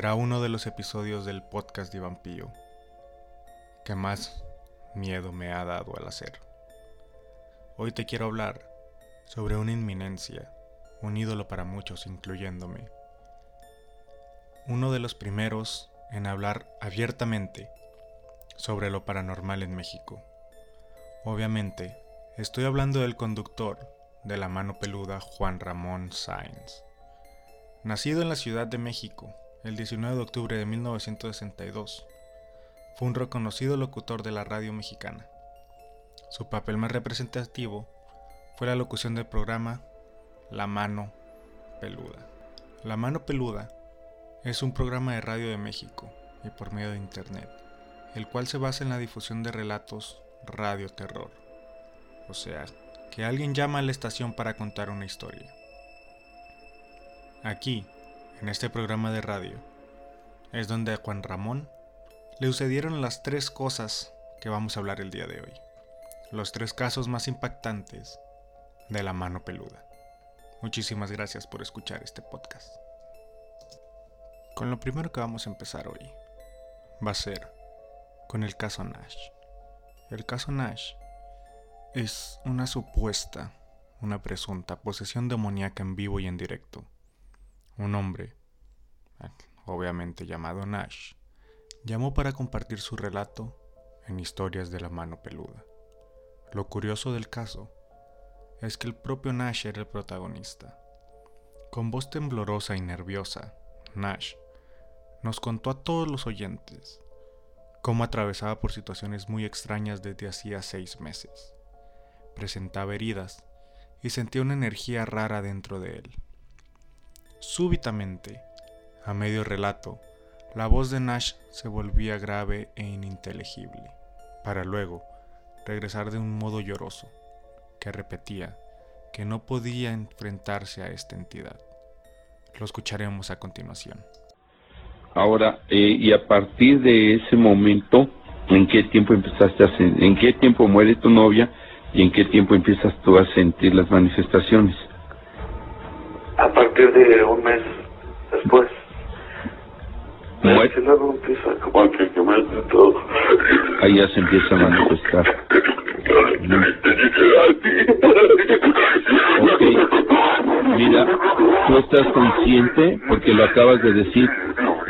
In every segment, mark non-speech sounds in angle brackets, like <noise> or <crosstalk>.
Será uno de los episodios del podcast de Vampillo que más miedo me ha dado al hacer. Hoy te quiero hablar sobre una inminencia, un ídolo para muchos, incluyéndome. Uno de los primeros en hablar abiertamente sobre lo paranormal en México. Obviamente, estoy hablando del conductor de la mano peluda Juan Ramón Sáenz. Nacido en la Ciudad de México el 19 de octubre de 1962, fue un reconocido locutor de la radio mexicana. Su papel más representativo fue la locución del programa La Mano Peluda. La Mano Peluda es un programa de radio de México y por medio de Internet, el cual se basa en la difusión de relatos radio terror. O sea, que alguien llama a la estación para contar una historia. Aquí, en este programa de radio, es donde a Juan Ramón le sucedieron las tres cosas que vamos a hablar el día de hoy. Los tres casos más impactantes de la mano peluda. Muchísimas gracias por escuchar este podcast. Con lo primero que vamos a empezar hoy va a ser con el caso Nash. El caso Nash es una supuesta, una presunta posesión demoníaca en vivo y en directo. Un hombre, obviamente llamado Nash, llamó para compartir su relato en historias de la mano peluda. Lo curioso del caso es que el propio Nash era el protagonista. Con voz temblorosa y nerviosa, Nash nos contó a todos los oyentes cómo atravesaba por situaciones muy extrañas desde hacía seis meses presentaba heridas y sentía una energía rara dentro de él. Súbitamente, a medio relato, la voz de Nash se volvía grave e ininteligible, para luego regresar de un modo lloroso, que repetía que no podía enfrentarse a esta entidad. Lo escucharemos a continuación. Ahora, eh, y a partir de ese momento, ¿en qué tiempo empezaste a en qué tiempo muere tu novia ¿Y en qué tiempo empiezas tú a sentir las manifestaciones? A partir de un mes después. ¿Muere? luego empieza como que me todo. Ahí ya se empieza a manifestar. Ok. Mira, tú estás consciente, porque lo acabas de decir,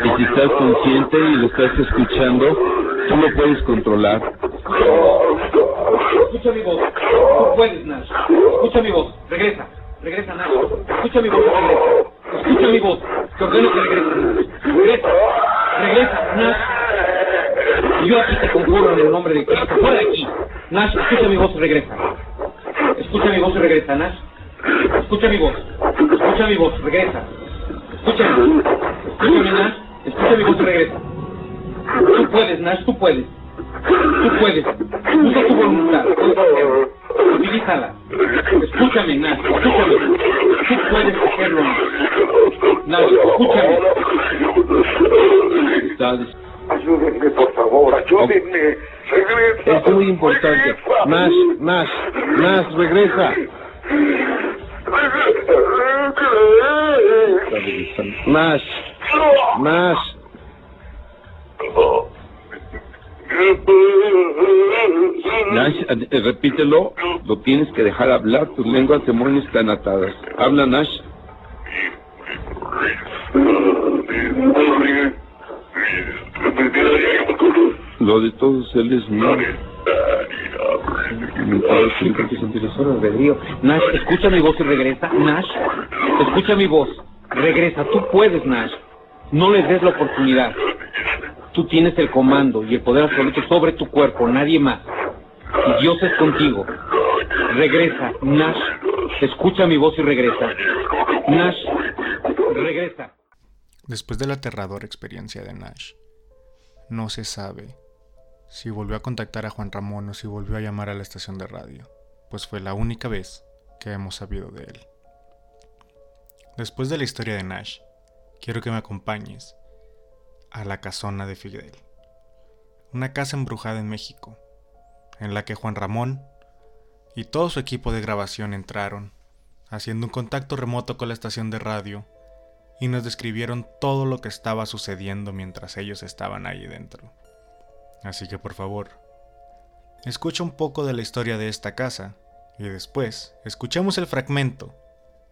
y si estás consciente y lo estás escuchando, tú lo puedes controlar. Escucha mi voz. Tú puedes, Nash. Escucha mi voz. Regresa. Regresa, Nash. Escucha mi voz regresa. Escucha mi voz. Te ordeno que regreses. Regresa. Regresa, Nash. Yo aquí te conjuro en el nombre de Cristo. Fuera de aquí. Nash, escucha mi voz y regresa. Escucha mi voz y regresa, Nash. Escucha mi voz. Escucha mi voz. Regresa. Escúchame. Escúchame, Nash. Escucha mi voz y regresa. Tú puedes, Nash. Tú puedes. Tú puedes. Usa tu voluntad. Escúchame, Nash. Escúchame. Tú puedes hacerlo. Nash, escúchame. Ayúdenme, por favor. Ayúdenme. Regresa. Es muy importante. Nash, Nash, Nash, regresa. Nash, Nash. Nash, eh, repítelo, lo tienes que dejar hablar, tus lenguas demonios están atadas. Habla, Nash. Lo de todos él es mío. Nash, escucha mi voz y regresa. Nash, escucha mi voz. Regresa. Tú puedes, Nash. No le des la oportunidad. Tú tienes el comando y el poder absoluto sobre tu cuerpo, nadie más. Y Dios es contigo. Regresa, Nash. Escucha mi voz y regresa. Nash, regresa. Después de la aterradora experiencia de Nash, no se sabe si volvió a contactar a Juan Ramón o si volvió a llamar a la estación de radio, pues fue la única vez que hemos sabido de él. Después de la historia de Nash, quiero que me acompañes a la casona de Fidel, una casa embrujada en México, en la que Juan Ramón y todo su equipo de grabación entraron, haciendo un contacto remoto con la estación de radio y nos describieron todo lo que estaba sucediendo mientras ellos estaban ahí dentro. Así que por favor, escucha un poco de la historia de esta casa y después escuchemos el fragmento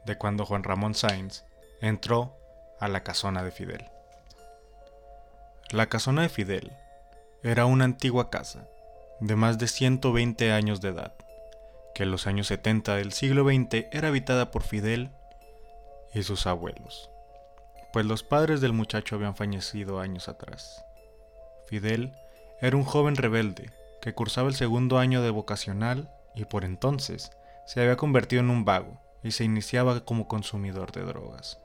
de cuando Juan Ramón Sainz entró a la casona de Fidel. La casona de Fidel era una antigua casa de más de 120 años de edad, que en los años 70 del siglo XX era habitada por Fidel y sus abuelos, pues los padres del muchacho habían fallecido años atrás. Fidel era un joven rebelde que cursaba el segundo año de vocacional y por entonces se había convertido en un vago y se iniciaba como consumidor de drogas.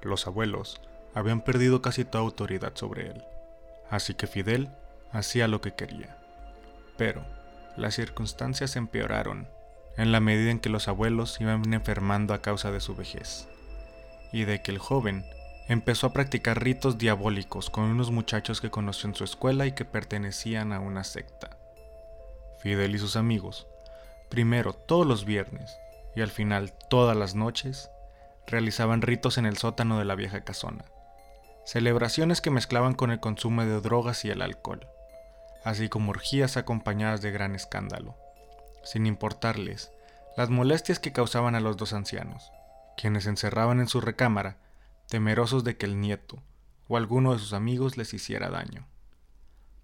Los abuelos habían perdido casi toda autoridad sobre él, así que Fidel hacía lo que quería. Pero las circunstancias empeoraron en la medida en que los abuelos iban enfermando a causa de su vejez, y de que el joven empezó a practicar ritos diabólicos con unos muchachos que conoció en su escuela y que pertenecían a una secta. Fidel y sus amigos, primero todos los viernes y al final todas las noches, realizaban ritos en el sótano de la vieja casona, celebraciones que mezclaban con el consumo de drogas y el alcohol así como orgías acompañadas de gran escándalo, sin importarles las molestias que causaban a los dos ancianos, quienes encerraban en su recámara, temerosos de que el nieto o alguno de sus amigos les hiciera daño.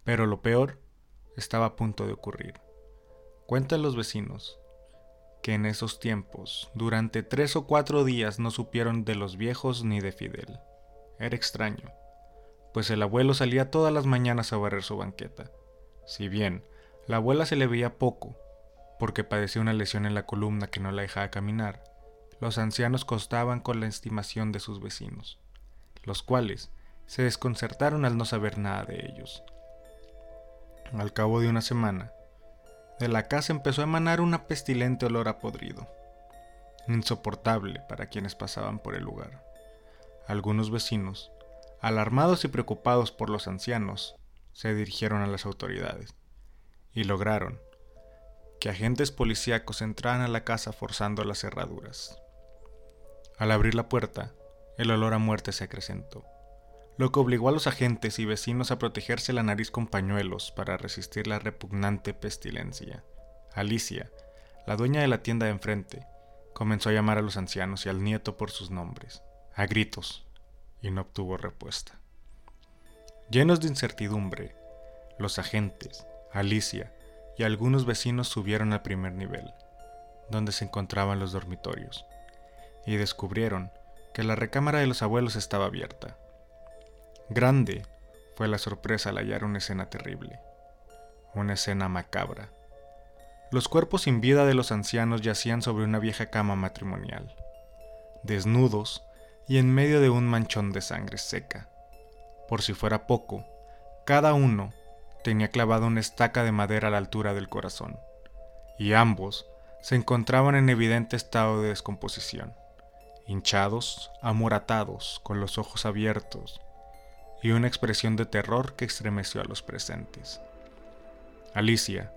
Pero lo peor estaba a punto de ocurrir. Cuentan los vecinos que en esos tiempos, durante tres o cuatro días no supieron de los viejos ni de Fidel. Era extraño, pues el abuelo salía todas las mañanas a barrer su banqueta, si bien la abuela se le veía poco, porque padecía una lesión en la columna que no la dejaba caminar, los ancianos costaban con la estimación de sus vecinos, los cuales se desconcertaron al no saber nada de ellos. Al cabo de una semana, de la casa empezó a emanar una pestilente olor a podrido, insoportable para quienes pasaban por el lugar. Algunos vecinos, alarmados y preocupados por los ancianos, se dirigieron a las autoridades y lograron que agentes policíacos entraran a la casa forzando las cerraduras. Al abrir la puerta, el olor a muerte se acrecentó, lo que obligó a los agentes y vecinos a protegerse la nariz con pañuelos para resistir la repugnante pestilencia. Alicia, la dueña de la tienda de enfrente, comenzó a llamar a los ancianos y al nieto por sus nombres, a gritos, y no obtuvo respuesta. Llenos de incertidumbre, los agentes, Alicia y algunos vecinos subieron al primer nivel, donde se encontraban los dormitorios, y descubrieron que la recámara de los abuelos estaba abierta. Grande fue la sorpresa al hallar una escena terrible, una escena macabra. Los cuerpos sin vida de los ancianos yacían sobre una vieja cama matrimonial, desnudos y en medio de un manchón de sangre seca. Por si fuera poco, cada uno tenía clavada una estaca de madera a la altura del corazón, y ambos se encontraban en evidente estado de descomposición, hinchados, amoratados, con los ojos abiertos, y una expresión de terror que estremeció a los presentes. Alicia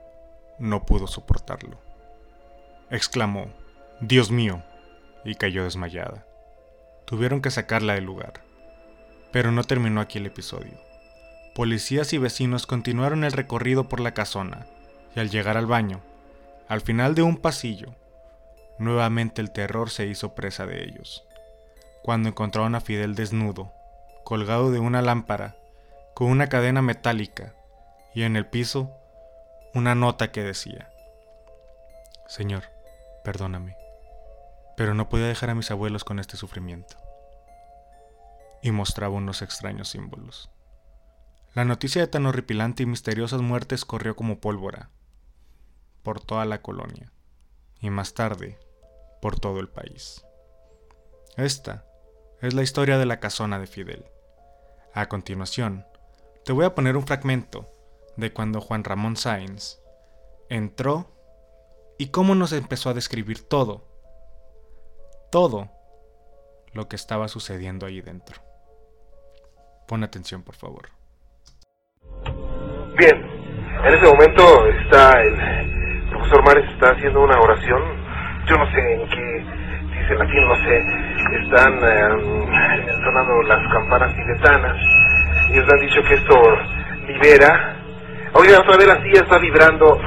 no pudo soportarlo. Exclamó, Dios mío, y cayó desmayada. Tuvieron que sacarla del lugar. Pero no terminó aquí el episodio. Policías y vecinos continuaron el recorrido por la casona, y al llegar al baño, al final de un pasillo, nuevamente el terror se hizo presa de ellos, cuando encontraron a Fidel desnudo, colgado de una lámpara, con una cadena metálica, y en el piso una nota que decía, Señor, perdóname, pero no podía dejar a mis abuelos con este sufrimiento y mostraba unos extraños símbolos. La noticia de tan horripilante y misteriosas muertes corrió como pólvora por toda la colonia y más tarde por todo el país. Esta es la historia de la casona de Fidel. A continuación, te voy a poner un fragmento de cuando Juan Ramón Sáenz entró y cómo nos empezó a describir todo, todo lo que estaba sucediendo ahí dentro. Pon atención, por favor. Bien, en ese momento está el profesor Mares está haciendo una oración. Yo no sé en qué dice latín, no sé. Están eh, sonando las campanas tibetanas. Ellos han dicho que esto libera. Oiga, otra vez la silla está vibrando.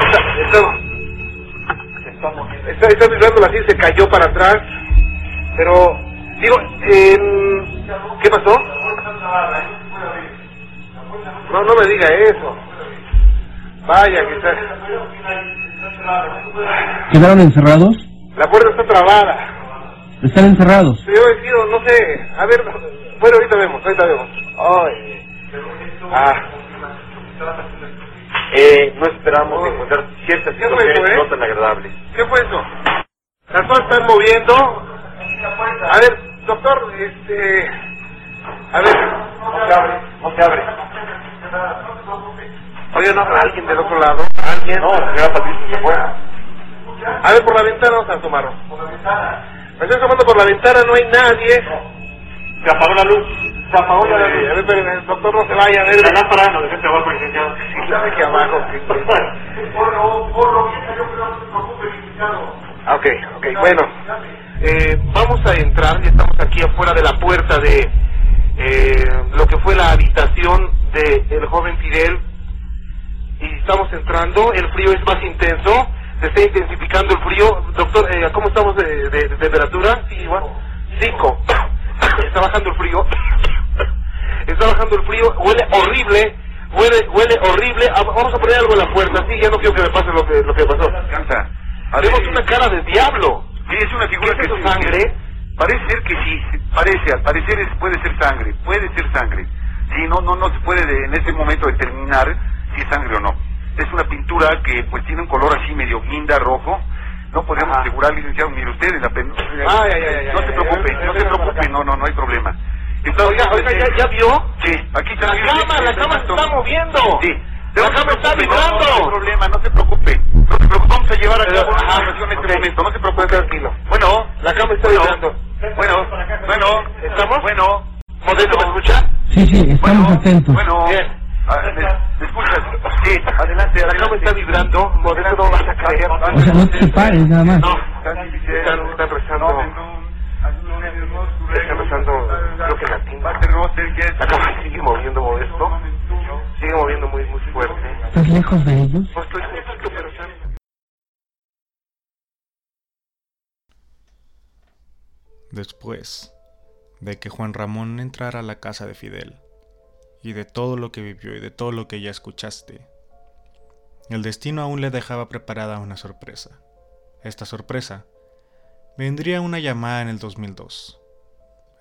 Está, está, está, vibrando la silla, se cayó para atrás. Pero, digo, ¿qué pasó? No, no me diga eso. Vaya, que está... ¿Quedaron encerrados? La puerta está trabada. ¿Están encerrados? Yo he sido, no sé, a ver, bueno, ahorita vemos, ahorita vemos. Ay. Ah. Eh, no esperamos encontrar ciertas situaciones eh? no tan agradables. ¿Qué fue eso? Las cosas están moviendo. A ver, doctor, este... A ver. No se abre, no se abre. Oye, ¿no habrá alguien del otro lado? ¿Alguien? No, señora Patricia se fue. A ver, por la ventana vamos a asomarnos. Por la ventana. Me estoy asomando por la ventana, no hay nadie. Se apagó la luz. Se apagó la luz. A ver, pero el doctor no se vaya a ver. La lámpara no dejaste abajo, licenciado. Sí, sabe que abajo. Por lo, por lo que yo creo que no se preocupe, licenciado. Ok, ok, bueno. Eh, vamos a entrar, ya estamos aquí afuera de la puerta de eh, lo que fue la habitación del el joven Fidel. Y estamos entrando, el frío es más intenso se está intensificando el frío. Doctor, eh, ¿cómo estamos de, temperatura? Sí, igual. Cinco. <coughs> está bajando el frío. <coughs> está bajando el frío. Huele horrible. Huele, huele horrible. Ah, vamos a poner algo en la puerta. Sí, ya no quiero que me pase lo que, lo que pasó. Haremos una cara de diablo. Sí, es una figura ¿Qué es sangre? Parece ser que sí, parece, al parecer es, puede ser sangre, puede ser sangre. Sí, no, no, no se puede en ese momento determinar si es sangre o no es una pintura que pues tiene un color así medio guinda rojo. No podemos asegurar, licenciado, mire usted, la ah, no se preocupe, no se preocupe, no, no, no hay problema. oiga, oiga, ¿ya, ¿ya vio? Sí, aquí está. La cama, la cama se está moviendo. Sí. La cama está vibrando. No, no, hay problema, no se preocupe. No se preocupe, vamos a llevar a cabo una en este momento, no se preocupe. Tranquilo. Bueno. La cama está vibrando. Bueno, bueno. ¿Estamos? Bueno. ¿Modesto me escucha? Sí, sí, estamos atentos. Bueno. Bien. Ah, ¿Me, escuchas? Sí, adelante, La cama está vibrando, Modesto no vas a caer. O sea, no te pares nada más. No, están, están rezando. Están rezando, creo que latín. La cama sigue moviendo Modesto. Sigue moviendo muy, muy fuerte. ¿Estás lejos de ellos? No estoy cerquito, pero Después de que Juan Ramón entrara a la casa de Fidel, y de todo lo que vivió y de todo lo que ya escuchaste. El destino aún le dejaba preparada una sorpresa. Esta sorpresa vendría una llamada en el 2002.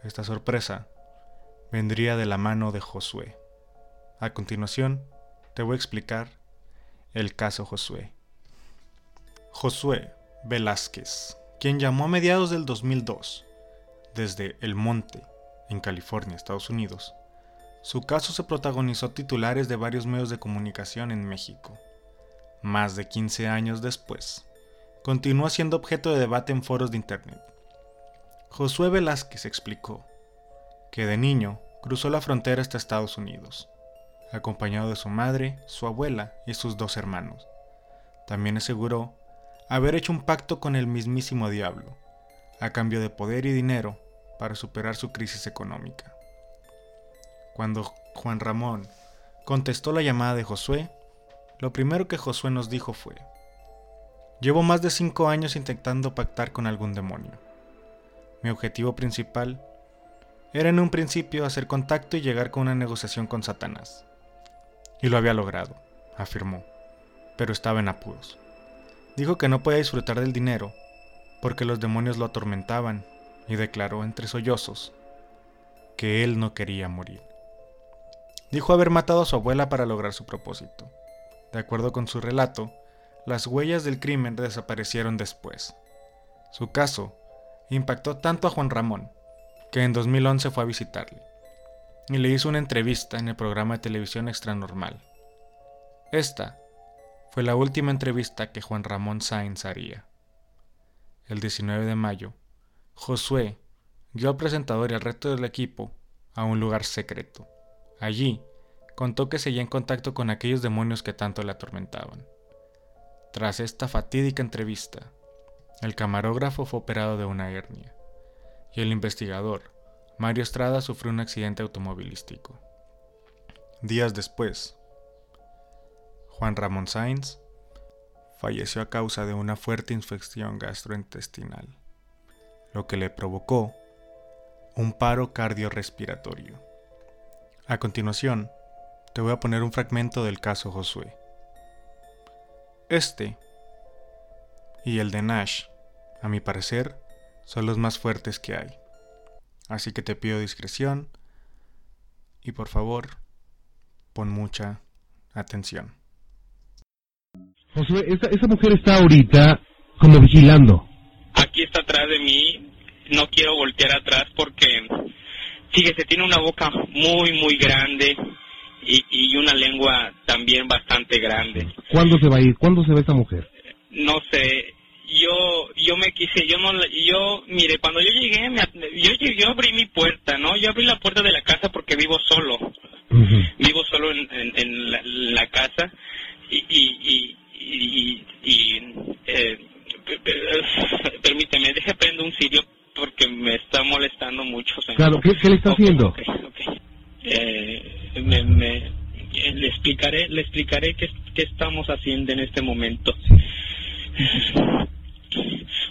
Esta sorpresa vendría de la mano de Josué. A continuación, te voy a explicar el caso Josué. Josué Velázquez, quien llamó a mediados del 2002 desde El Monte, en California, Estados Unidos, su caso se protagonizó titulares de varios medios de comunicación en México. Más de 15 años después, continúa siendo objeto de debate en foros de Internet. Josué Velázquez explicó que de niño cruzó la frontera hasta Estados Unidos, acompañado de su madre, su abuela y sus dos hermanos. También aseguró haber hecho un pacto con el mismísimo diablo, a cambio de poder y dinero para superar su crisis económica. Cuando Juan Ramón contestó la llamada de Josué, lo primero que Josué nos dijo fue, Llevo más de cinco años intentando pactar con algún demonio. Mi objetivo principal era en un principio hacer contacto y llegar con una negociación con Satanás. Y lo había logrado, afirmó, pero estaba en apuros. Dijo que no podía disfrutar del dinero porque los demonios lo atormentaban y declaró entre sollozos que él no quería morir. Dijo haber matado a su abuela para lograr su propósito. De acuerdo con su relato, las huellas del crimen desaparecieron después. Su caso impactó tanto a Juan Ramón que en 2011 fue a visitarle y le hizo una entrevista en el programa de televisión Extranormal. Esta fue la última entrevista que Juan Ramón Sainz haría. El 19 de mayo, Josué guió al presentador y al resto del equipo a un lugar secreto. Allí, contó que seguía en contacto con aquellos demonios que tanto le atormentaban. Tras esta fatídica entrevista, el camarógrafo fue operado de una hernia, y el investigador Mario Estrada sufrió un accidente automovilístico. Días después, Juan Ramón Sainz falleció a causa de una fuerte infección gastrointestinal, lo que le provocó un paro cardiorrespiratorio. A continuación, te voy a poner un fragmento del caso Josué. Este y el de Nash, a mi parecer, son los más fuertes que hay. Así que te pido discreción y por favor, pon mucha atención. Josué, esa, esa mujer está ahorita como vigilando. Aquí está atrás de mí, no quiero voltear atrás porque, fíjese, tiene una boca muy, muy grande y, y una lengua también bastante grande. ¿Cuándo se va a ir? ¿Cuándo se va esa mujer? No sé, yo yo me quise, yo no, la- yo, mire, cuando yo llegué, me, yo, yo abrí mi puerta, ¿no? Yo abrí la puerta de la casa porque vivo solo. vivo solo en, en- en la, la casa y, y, y, y- y, eh, <coughs> permíteme, deje prendo un cirio porque me está molestando mucho. señor. Claro, ¿qué, qué le está haciendo? Eh, me, me- eh, le explicaré, le explicaré qué, qué estamos haciendo en este momento.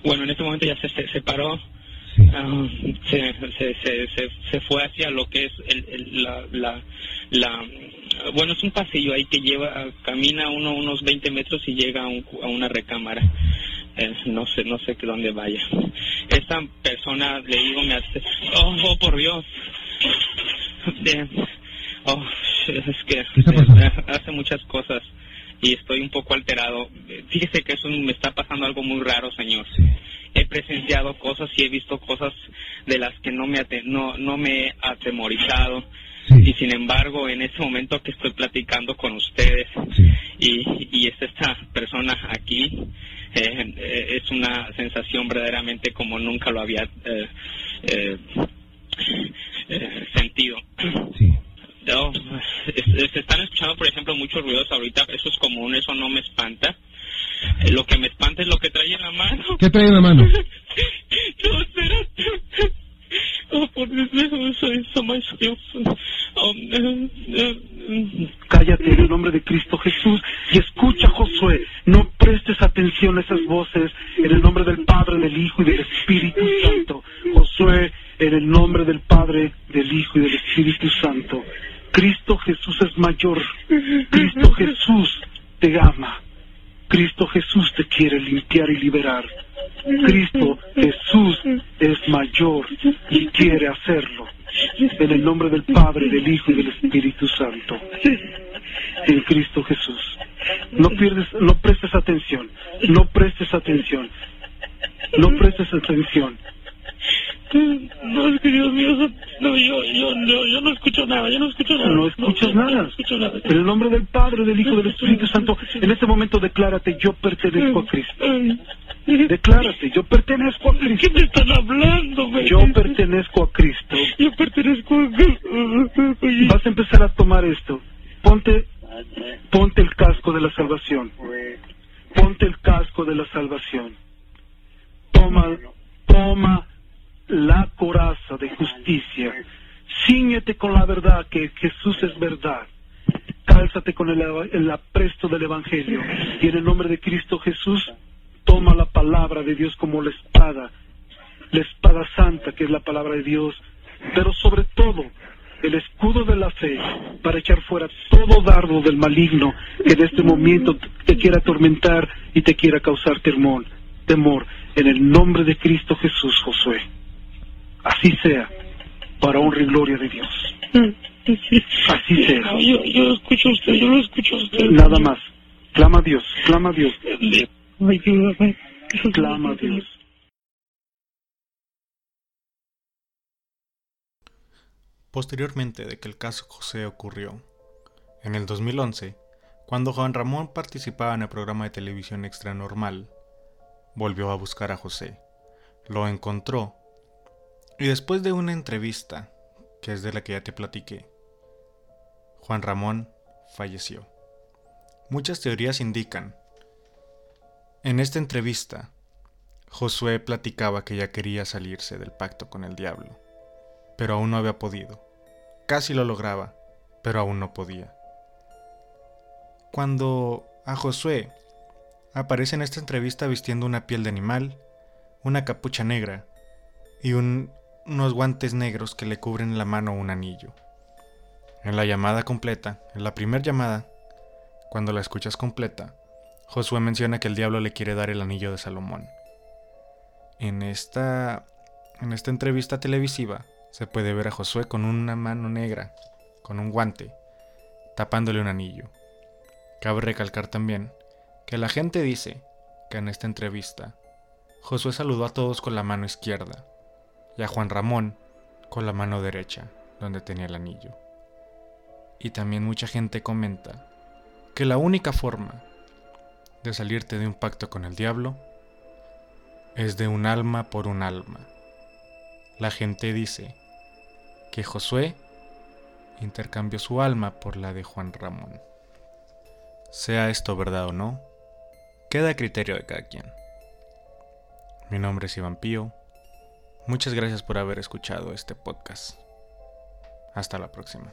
Bueno, en este momento ya se, se separó, ah, se, se, se, se, se fue hacia lo que es el, el- la, la, la- bueno, es un pasillo ahí que lleva, camina uno unos 20 metros y llega a, un- a una recámara. Eh, no sé, no sé que dónde vaya. <laughs> Esta persona, le digo, me hace, oh, oh, por Dios. Oh, es que <laughs> hace muchas cosas y estoy un poco alterado. Fíjese que eso me está pasando algo muy raro, señor. He presenciado cosas y he visto cosas de las que no me no no me he atemorizado. Y sin embargo, en ese momento que estoy platicando con ustedes y, y es esta persona aquí, eh, es una sensación verdaderamente como nunca lo había eh, eh, eh, sentido. No, se están escuchando, por ejemplo, muchos ruidos ahorita, eso es común, eso no me espanta. Lo que me espanta es lo que trae en la mano. ¿Qué trae en la mano? <laughs> No, espérate. Oh, por Dios, eso, eso, eso, my Dios. Oh, eh, eh, Cállate en el nombre de Cristo Jesús y escucha, Josué. No prestes atención a esas voces en el nombre del Padre, del Hijo y del Espíritu Santo. Josué, en el nombre del Padre, del Hijo y del Espíritu Santo. Cristo Jesús es mayor. Cristo Jesús te ama. Cristo Jesús te quiere limpiar y liberar. Cristo Jesús es mayor y quiere hacerlo. En el nombre del Padre, del Hijo y del Espíritu Santo. En Cristo Jesús. No pierdes, no prestes atención. No prestes atención. No prestes atención. No, es que Dios mío, no, yo, yo, yo, yo no escucho nada, yo no escucho nada. No escuchas no, nada. No escucho nada. En el nombre del Padre, del Hijo y del Espíritu Santo, en este momento declárate, yo pertenezco a Cristo. Declárate, yo pertenezco a Cristo. ¿Qué me están hablando, güey? Yo pertenezco a Cristo. Yo pertenezco a Vas a empezar a tomar esto. Ponte, ponte el casco de la salvación. Ponte el casco de la salvación. Toma, toma la coraza de justicia. Cíñete con la verdad que Jesús es verdad. Cálzate con el, el apresto del Evangelio. Y en el nombre de Cristo Jesús, toma la palabra de Dios como la espada. La espada santa, que es la palabra de Dios. Pero sobre todo, el escudo de la fe para echar fuera todo dardo del maligno que en este momento te quiera atormentar y te quiera causar temor. Temor. En el nombre de Cristo Jesús, Josué. Así sea, para honra y gloria de Dios. Así sea. Yo, yo lo escucho a usted, yo lo escucho a usted. Nada más. Clama a Dios, clama a Dios. Ayúdame. Clama a Dios. Posteriormente de que el caso José ocurrió, en el 2011, cuando Juan Ramón participaba en el programa de televisión Extra Normal, volvió a buscar a José, lo encontró, y después de una entrevista, que es de la que ya te platiqué, Juan Ramón falleció. Muchas teorías indican. En esta entrevista, Josué platicaba que ya quería salirse del pacto con el diablo pero aún no había podido. Casi lo lograba, pero aún no podía. Cuando a Josué aparece en esta entrevista vistiendo una piel de animal, una capucha negra y unos guantes negros que le cubren la mano un anillo. En la llamada completa, en la primera llamada, cuando la escuchas completa, Josué menciona que el diablo le quiere dar el anillo de Salomón. En esta, en esta entrevista televisiva se puede ver a Josué con una mano negra, con un guante, tapándole un anillo. Cabe recalcar también que la gente dice que en esta entrevista Josué saludó a todos con la mano izquierda y a Juan Ramón con la mano derecha, donde tenía el anillo. Y también mucha gente comenta que la única forma de salirte de un pacto con el diablo es de un alma por un alma. La gente dice que Josué intercambió su alma por la de Juan Ramón. Sea esto verdad o no, queda a criterio de cada quien. Mi nombre es Iván Pío. Muchas gracias por haber escuchado este podcast. Hasta la próxima.